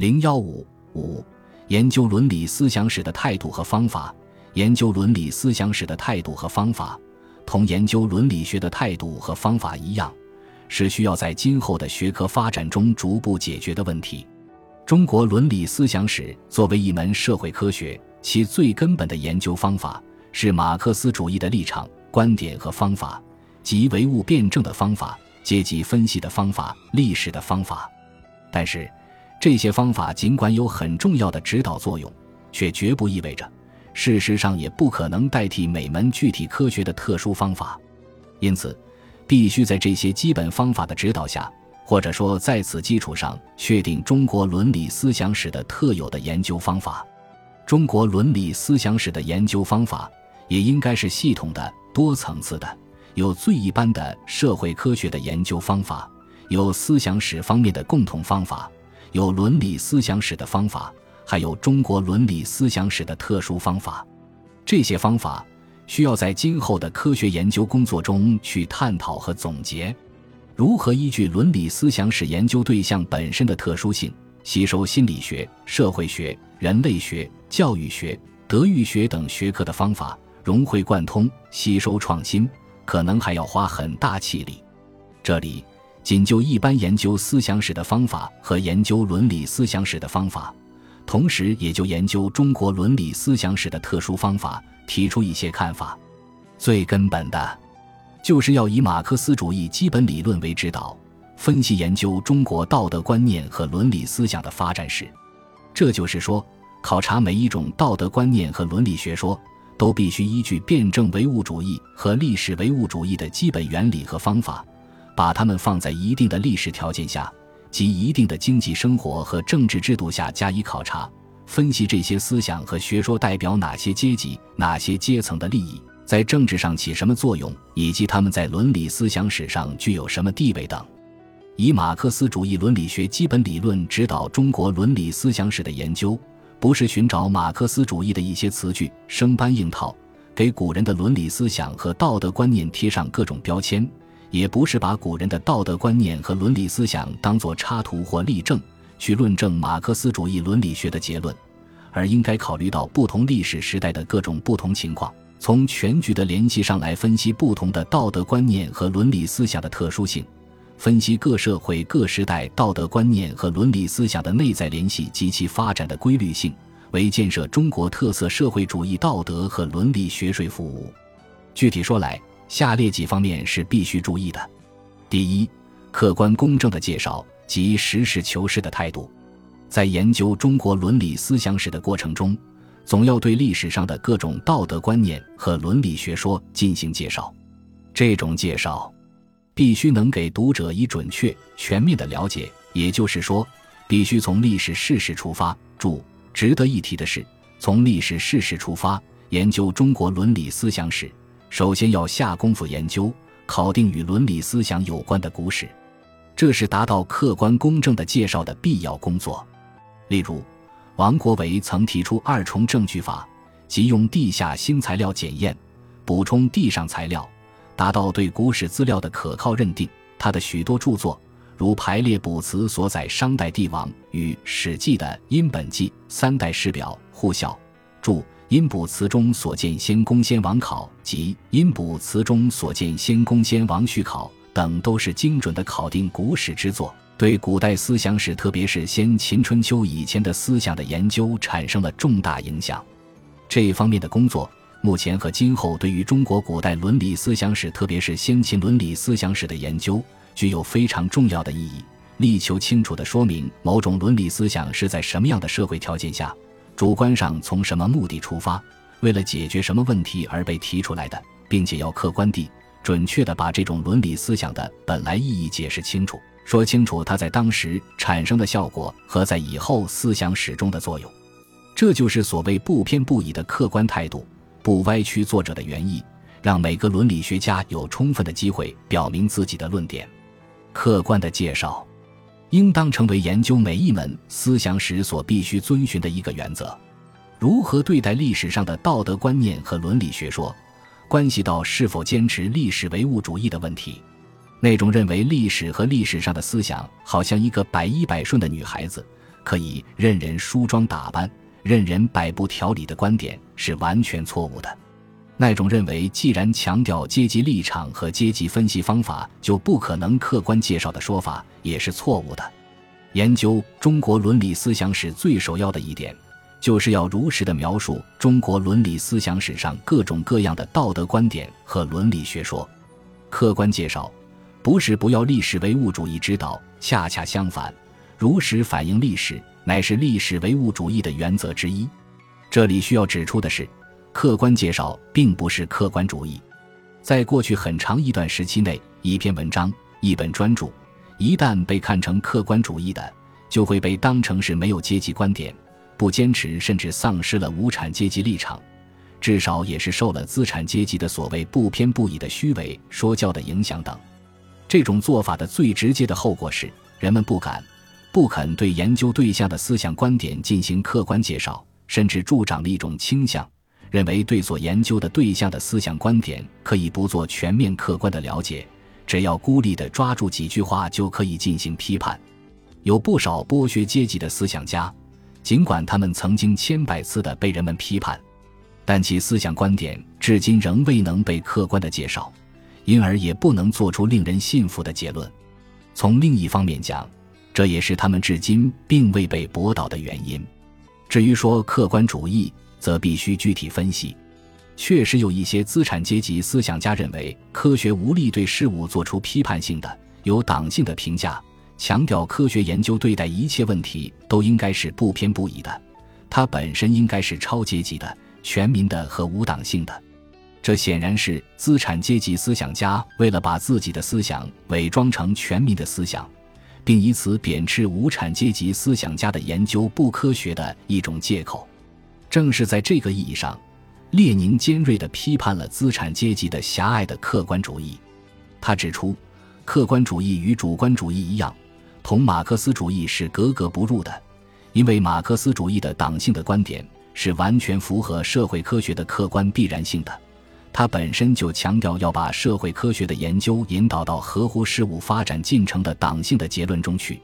零幺五五，研究伦理思想史的态度和方法。研究伦理思想史的态度和方法，同研究伦理学的态度和方法一样，是需要在今后的学科发展中逐步解决的问题。中国伦理思想史作为一门社会科学，其最根本的研究方法是马克思主义的立场、观点和方法，即唯物辩证的方法、阶级分析的方法、历史的方法。但是，这些方法尽管有很重要的指导作用，却绝不意味着，事实上也不可能代替每门具体科学的特殊方法。因此，必须在这些基本方法的指导下。或者说，在此基础上确定中国伦理思想史的特有的研究方法。中国伦理思想史的研究方法也应该是系统的、多层次的，有最一般的社会科学的研究方法，有思想史方面的共同方法，有伦理思想史的方法，还有中国伦理思想史的特殊方法。这些方法需要在今后的科学研究工作中去探讨和总结。如何依据伦理思想史研究对象本身的特殊性，吸收心理学、社会学、人类学、教育学、德育学等学科的方法，融会贯通，吸收创新，可能还要花很大气力。这里仅就一般研究思想史的方法和研究伦理思想史的方法，同时也就研究中国伦理思想史的特殊方法提出一些看法。最根本的。就是要以马克思主义基本理论为指导，分析研究中国道德观念和伦理思想的发展史。这就是说，考察每一种道德观念和伦理学说，都必须依据辩证唯物主义和历史唯物主义的基本原理和方法，把它们放在一定的历史条件下及一定的经济生活和政治制度下加以考察，分析这些思想和学说代表哪些阶级、哪些阶层的利益。在政治上起什么作用，以及他们在伦理思想史上具有什么地位等，以马克思主义伦理学基本理论指导中国伦理思想史的研究，不是寻找马克思主义的一些词句生搬硬套，给古人的伦理思想和道德观念贴上各种标签，也不是把古人的道德观念和伦理思想当作插图或例证去论证马克思主义伦理学的结论，而应该考虑到不同历史时代的各种不同情况。从全局的联系上来分析不同的道德观念和伦理思想的特殊性，分析各社会各时代道德观念和伦理思想的内在联系及其发展的规律性，为建设中国特色社会主义道德和伦理学说服务。具体说来，下列几方面是必须注意的：第一，客观公正的介绍及实事求是的态度，在研究中国伦理思想史的过程中。总要对历史上的各种道德观念和伦理学说进行介绍，这种介绍必须能给读者以准确、全面的了解。也就是说，必须从历史事实出发。注：值得一提的是，从历史事实出发研究中国伦理思想史，首先要下功夫研究、考定与伦理思想有关的古史，这是达到客观公正的介绍的必要工作。例如。王国维曾提出二重证据法，即用地下新材料检验，补充地上材料，达到对古史资料的可靠认定。他的许多著作，如排列卜辞所载商代帝王与《史记》的殷本纪三代史表互效，注殷卜辞中所见先公先王考及殷卜辞中所见先公先王序考等，都是精准的考定古史之作。对古代思想史，特别是先秦春秋以前的思想的研究，产生了重大影响。这方面的工作，目前和今后对于中国古代伦理思想史，特别是先秦伦理思想史的研究，具有非常重要的意义，力求清楚地说明某种伦理思想是在什么样的社会条件下，主观上从什么目的出发，为了解决什么问题而被提出来的，并且要客观地、准确地把这种伦理思想的本来意义解释清楚。说清楚它在当时产生的效果和在以后思想史中的作用，这就是所谓不偏不倚的客观态度，不歪曲作者的原意，让每个伦理学家有充分的机会表明自己的论点。客观的介绍，应当成为研究每一门思想史所必须遵循的一个原则。如何对待历史上的道德观念和伦理学说，关系到是否坚持历史唯物主义的问题。那种认为历史和历史上的思想好像一个百依百顺的女孩子，可以任人梳妆打扮、任人摆布条理的观点是完全错误的。那种认为既然强调阶级立场和阶级分析方法，就不可能客观介绍的说法也是错误的。研究中国伦理思想史最首要的一点，就是要如实的描述中国伦理思想史上各种各样的道德观点和伦理学说。客观介绍，不是不要历史唯物主义指导，恰恰相反，如实反映历史，乃是历史唯物主义的原则之一。这里需要指出的是，客观介绍并不是客观主义。在过去很长一段时期内，一篇文章、一本专著。一旦被看成客观主义的，就会被当成是没有阶级观点、不坚持甚至丧失了无产阶级立场，至少也是受了资产阶级的所谓不偏不倚的虚伪说教的影响等。这种做法的最直接的后果是，人们不敢、不肯对研究对象的思想观点进行客观介绍，甚至助长了一种倾向，认为对所研究的对象的思想观点可以不做全面客观的了解。只要孤立地抓住几句话就可以进行批判，有不少剥削阶级的思想家，尽管他们曾经千百次地被人们批判，但其思想观点至今仍未能被客观地介绍，因而也不能做出令人信服的结论。从另一方面讲，这也是他们至今并未被驳倒的原因。至于说客观主义，则必须具体分析。确实有一些资产阶级思想家认为，科学无力对事物做出批判性的、有党性的评价，强调科学研究对待一切问题都应该是不偏不倚的，它本身应该是超阶级的、全民的和无党性的。这显然是资产阶级思想家为了把自己的思想伪装成全民的思想，并以此贬斥无产阶级思想家的研究不科学的一种借口。正是在这个意义上。列宁尖锐地批判了资产阶级的狭隘的客观主义。他指出，客观主义与主观主义一样，同马克思主义是格格不入的，因为马克思主义的党性的观点是完全符合社会科学的客观必然性的。它本身就强调要把社会科学的研究引导到合乎事物发展进程的党性的结论中去。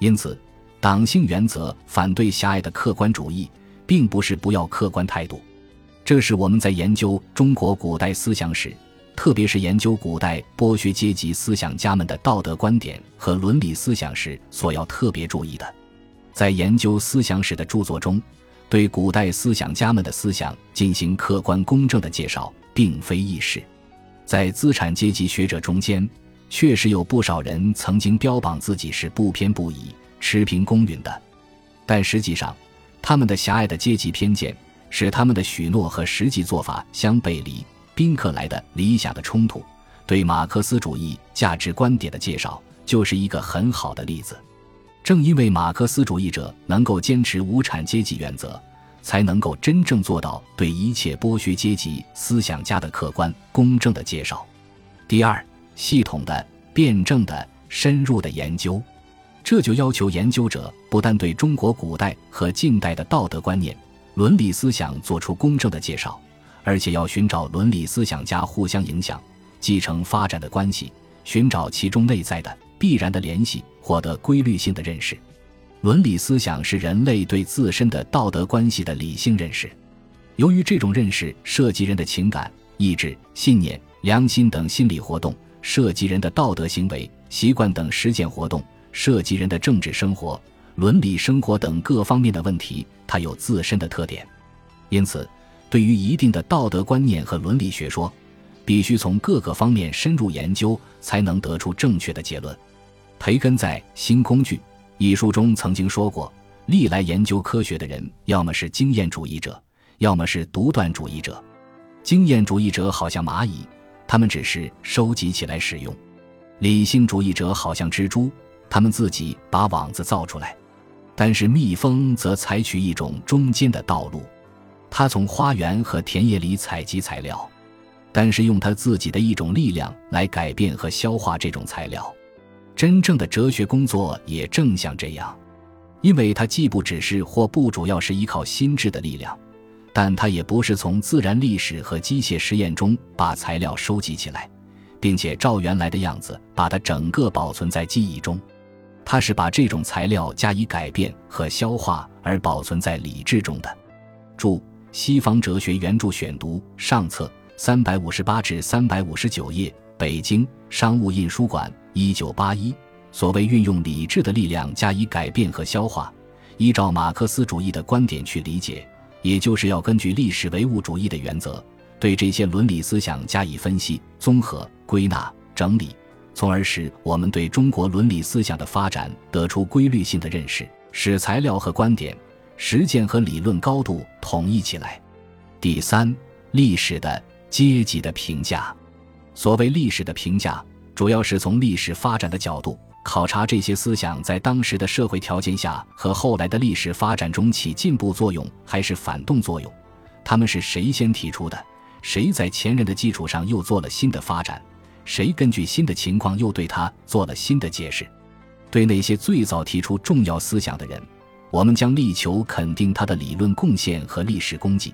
因此，党性原则反对狭隘的客观主义，并不是不要客观态度。这是我们在研究中国古代思想史，特别是研究古代剥削阶级思想家们的道德观点和伦理思想时所要特别注意的。在研究思想史的著作中，对古代思想家们的思想进行客观公正的介绍，并非易事。在资产阶级学者中间，确实有不少人曾经标榜自己是不偏不倚、持平公允的，但实际上，他们的狭隘的阶级偏见。使他们的许诺和实际做法相背离。宾克莱的理想的冲突，对马克思主义价值观点的介绍，就是一个很好的例子。正因为马克思主义者能够坚持无产阶级原则，才能够真正做到对一切剥削阶级思想家的客观公正的介绍。第二，系统的、辩证的、深入的研究，这就要求研究者不但对中国古代和近代的道德观念。伦理思想做出公正的介绍，而且要寻找伦理思想家互相影响、继承发展的关系，寻找其中内在的必然的联系，获得规律性的认识。伦理思想是人类对自身的道德关系的理性认识。由于这种认识涉及人的情感、意志、信念、良心等心理活动，涉及人的道德行为、习惯等实践活动，涉及人的政治生活。伦理生活等各方面的问题，它有自身的特点，因此，对于一定的道德观念和伦理学说，必须从各个方面深入研究，才能得出正确的结论。培根在《新工具》一书中曾经说过：“历来研究科学的人，要么是经验主义者，要么是独断主义者。经验主义者好像蚂蚁，他们只是收集起来使用；理性主义者好像蜘蛛，他们自己把网子造出来。”但是蜜蜂则采取一种中间的道路，它从花园和田野里采集材料，但是用它自己的一种力量来改变和消化这种材料。真正的哲学工作也正像这样，因为它既不只是或不主要是依靠心智的力量，但它也不是从自然历史和机械实验中把材料收集起来，并且照原来的样子把它整个保存在记忆中。它是把这种材料加以改变和消化而保存在理智中的。注《西方哲学原著选读》上册三百五十八至三百五十九页，北京商务印书馆，一九八一。所谓运用理智的力量加以改变和消化，依照马克思主义的观点去理解，也就是要根据历史唯物主义的原则，对这些伦理思想加以分析、综合、归纳、整理，从而使我们对中国伦理思想的发展得出规律性的认识，使材料和观点、实践和理论高度统一起来。第三，历史的阶级的评价。所谓历史的评价，主要是从历史发展的角度。考察这些思想在当时的社会条件下和后来的历史发展中起进步作用还是反动作用，他们是谁先提出的？谁在前人的基础上又做了新的发展？谁根据新的情况又对他做了新的解释？对那些最早提出重要思想的人，我们将力求肯定他的理论贡献和历史功绩；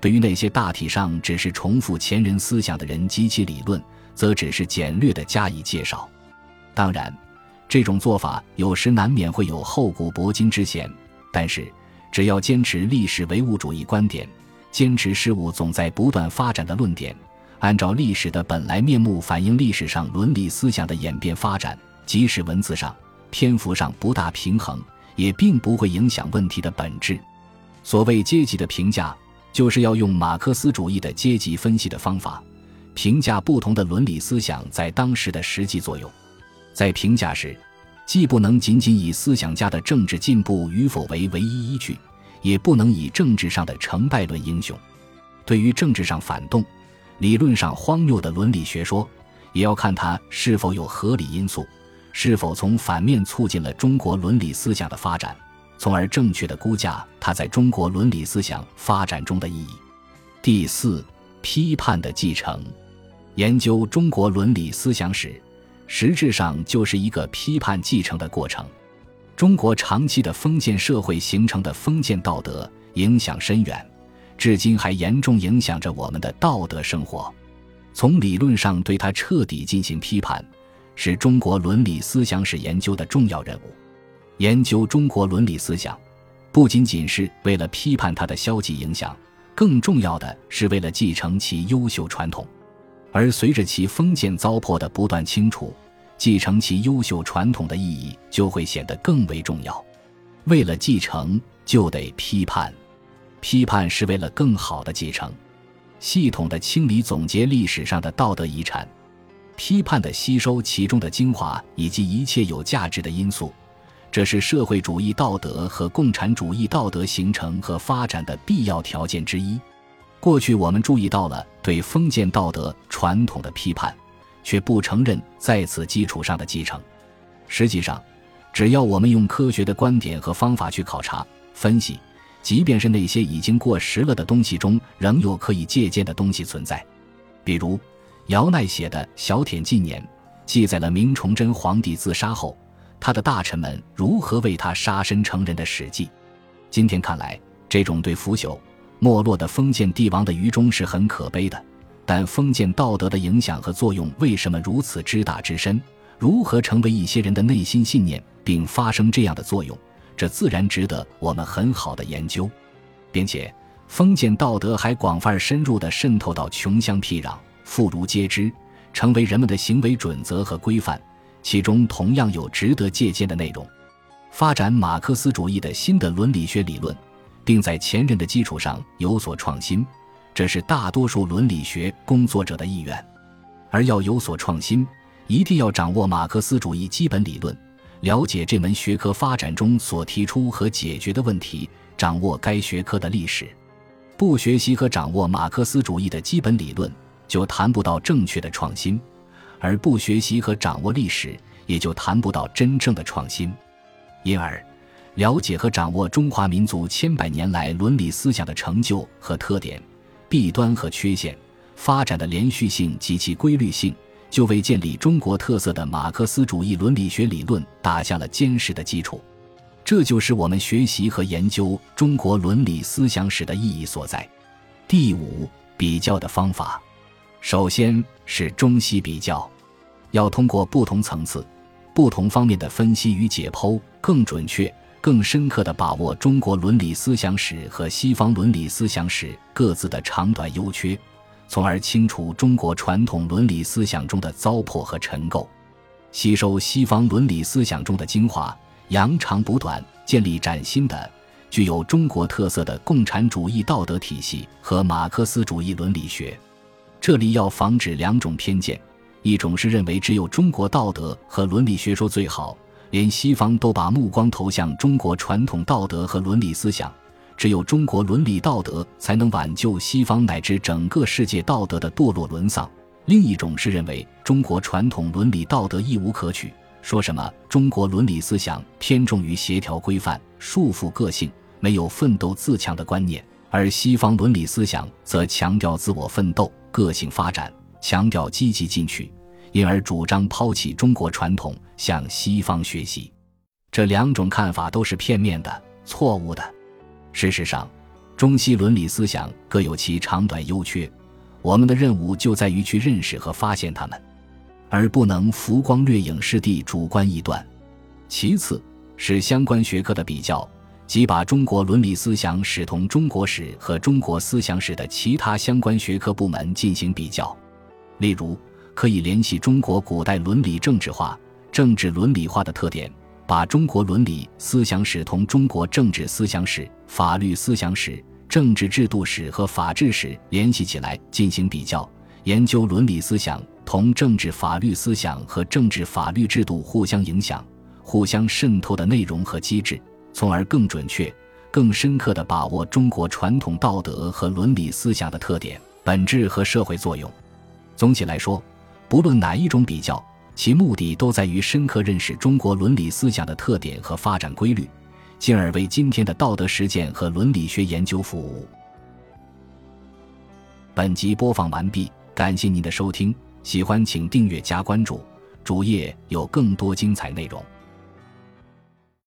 对于那些大体上只是重复前人思想的人及其理论，则只是简略地加以介绍。当然。这种做法有时难免会有厚古薄今之嫌，但是只要坚持历史唯物主义观点，坚持事物总在不断发展的论点，按照历史的本来面目反映历史上伦理思想的演变发展，即使文字上、篇幅上不大平衡，也并不会影响问题的本质。所谓阶级的评价，就是要用马克思主义的阶级分析的方法，评价不同的伦理思想在当时的实际作用。在评价时，既不能仅仅以思想家的政治进步与否为唯一依据，也不能以政治上的成败论英雄。对于政治上反动、理论上荒谬的伦理学说，也要看它是否有合理因素，是否从反面促进了中国伦理思想的发展，从而正确的估价它在中国伦理思想发展中的意义。第四，批判的继承，研究中国伦理思想史。实质上就是一个批判继承的过程。中国长期的封建社会形成的封建道德影响深远，至今还严重影响着我们的道德生活。从理论上对它彻底进行批判，是中国伦理思想史研究的重要任务。研究中国伦理思想，不仅仅是为了批判它的消极影响，更重要的是为了继承其优秀传统。而随着其封建糟粕的不断清除，继承其优秀传统的意义就会显得更为重要。为了继承，就得批判，批判是为了更好的继承。系统的清理总结历史上的道德遗产，批判的吸收其中的精华以及一切有价值的因素，这是社会主义道德和共产主义道德形成和发展的必要条件之一。过去我们注意到了对封建道德传统的批判。却不承认在此基础上的继承。实际上，只要我们用科学的观点和方法去考察、分析，即便是那些已经过时了的东西中，仍有可以借鉴的东西存在。比如，姚鼐写的《小舔纪年》，记载了明崇祯皇帝自杀后，他的大臣们如何为他杀身成仁的史记。今天看来，这种对腐朽、没落的封建帝王的愚忠是很可悲的。但封建道德的影响和作用为什么如此之大之深？如何成为一些人的内心信念，并发生这样的作用？这自然值得我们很好的研究，并且封建道德还广泛深入地渗透到穷乡僻壤，妇孺皆知，成为人们的行为准则和规范。其中同样有值得借鉴的内容。发展马克思主义的新的伦理学理论，并在前人的基础上有所创新。这是大多数伦理学工作者的意愿，而要有所创新，一定要掌握马克思主义基本理论，了解这门学科发展中所提出和解决的问题，掌握该学科的历史。不学习和掌握马克思主义的基本理论，就谈不到正确的创新；而不学习和掌握历史，也就谈不到真正的创新。因而，了解和掌握中华民族千百年来伦理思想的成就和特点。弊端和缺陷，发展的连续性及其规律性，就为建立中国特色的马克思主义伦理学理论打下了坚实的基础。这就是我们学习和研究中国伦理思想史的意义所在。第五，比较的方法，首先是中西比较，要通过不同层次、不同方面的分析与解剖，更准确、更深刻地把握中国伦理思想史和西方伦理思想史各自的长短优缺，从而清除中国传统伦理思想中的糟粕和陈垢，吸收西方伦理思想中的精华，扬长补短，建立崭新的、具有中国特色的共产主义道德体系和马克思主义伦理学。这里要防止两种偏见。一种是认为只有中国道德和伦理学说最好，连西方都把目光投向中国传统道德和伦理思想，只有中国伦理道德才能挽救西方乃至整个世界道德的堕落沦丧。另一种是认为中国传统伦理道德亦无可取，说什么中国伦理思想偏重于协调规范、束缚个性，没有奋斗自强的观念，而西方伦理思想则强调自我奋斗、个性发展。强调积极进取，因而主张抛弃中国传统，向西方学习。这两种看法都是片面的、错误的。事实上，中西伦理思想各有其长短优缺，我们的任务就在于去认识和发现它们，而不能浮光掠影式地主观臆断。其次，是相关学科的比较，即把中国伦理思想史同中国史和中国思想史的其他相关学科部门进行比较。例如，可以联系中国古代伦理政治化、政治伦理化的特点，把中国伦理思想史同中国政治思想史、法律思想史、政治制度史和法治史联系起来进行比较，研究伦理思想同政治法律思想和政治法律制度互相影响、互相渗透的内容和机制，从而更准确、更深刻地把握中国传统道德和伦理思想的特点、本质和社会作用。总体来说，不论哪一种比较，其目的都在于深刻认识中国伦理思想的特点和发展规律，进而为今天的道德实践和伦理学研究服务。本集播放完毕，感谢您的收听，喜欢请订阅加关注，主页有更多精彩内容。